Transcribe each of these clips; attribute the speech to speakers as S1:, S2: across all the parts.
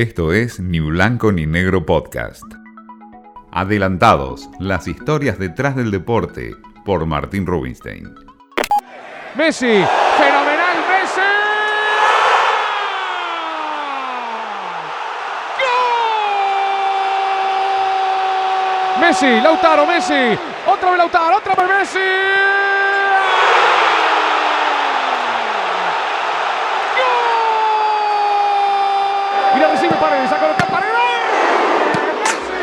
S1: Esto es Ni Blanco ni Negro Podcast. Adelantados, las historias detrás del deporte, por Martín Rubinstein.
S2: Messi, fenomenal Messi. ¡Gol! Messi, Lautaro, Messi. Otra vez Lautaro, otra vez Messi. ¡Gol! Y la recibe Paredes, a colocar Paredes. ¡Messi!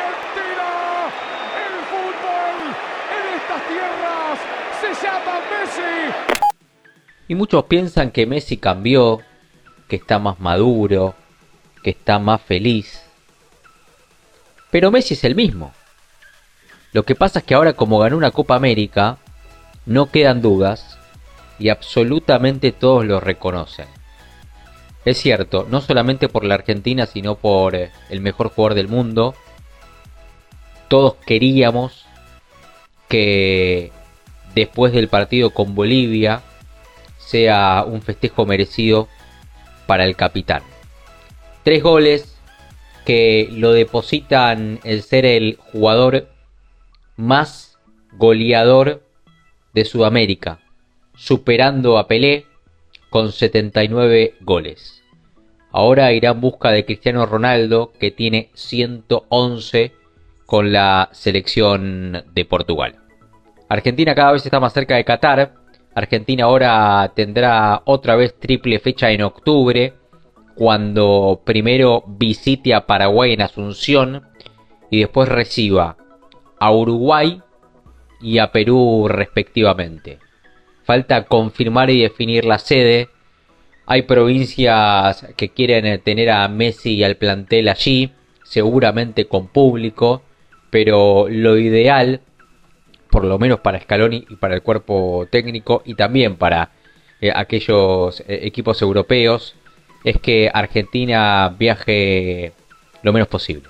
S2: Argentina, el fútbol en estas tierras se llama Messi.
S3: Y muchos piensan que Messi cambió, que está más maduro, que está más feliz. Pero Messi es el mismo. Lo que pasa es que ahora como ganó una Copa América, no quedan dudas y absolutamente todos lo reconocen. Es cierto, no solamente por la Argentina, sino por eh, el mejor jugador del mundo. Todos queríamos que después del partido con Bolivia sea un festejo merecido para el capitán. Tres goles que lo depositan el ser el jugador más goleador de Sudamérica, superando a Pelé con 79 goles. Ahora irá en busca de Cristiano Ronaldo, que tiene 111 con la selección de Portugal. Argentina cada vez está más cerca de Qatar. Argentina ahora tendrá otra vez triple fecha en octubre, cuando primero visite a Paraguay en Asunción y después reciba a Uruguay y a Perú respectivamente. Falta confirmar y definir la sede. Hay provincias que quieren tener a Messi y al plantel allí, seguramente con público, pero lo ideal, por lo menos para Scaloni y para el cuerpo técnico y también para eh, aquellos eh, equipos europeos, es que Argentina viaje lo menos posible.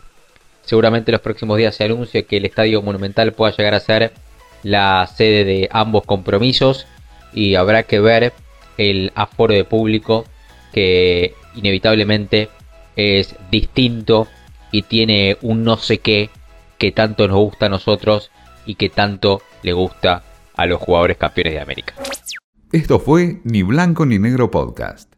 S3: Seguramente los próximos días se anuncie que el Estadio Monumental pueda llegar a ser la sede de ambos compromisos y habrá que ver el aforo de público que inevitablemente es distinto y tiene un no sé qué que tanto nos gusta a nosotros y que tanto le gusta a los jugadores campeones de América.
S1: Esto fue Ni Blanco ni Negro Podcast.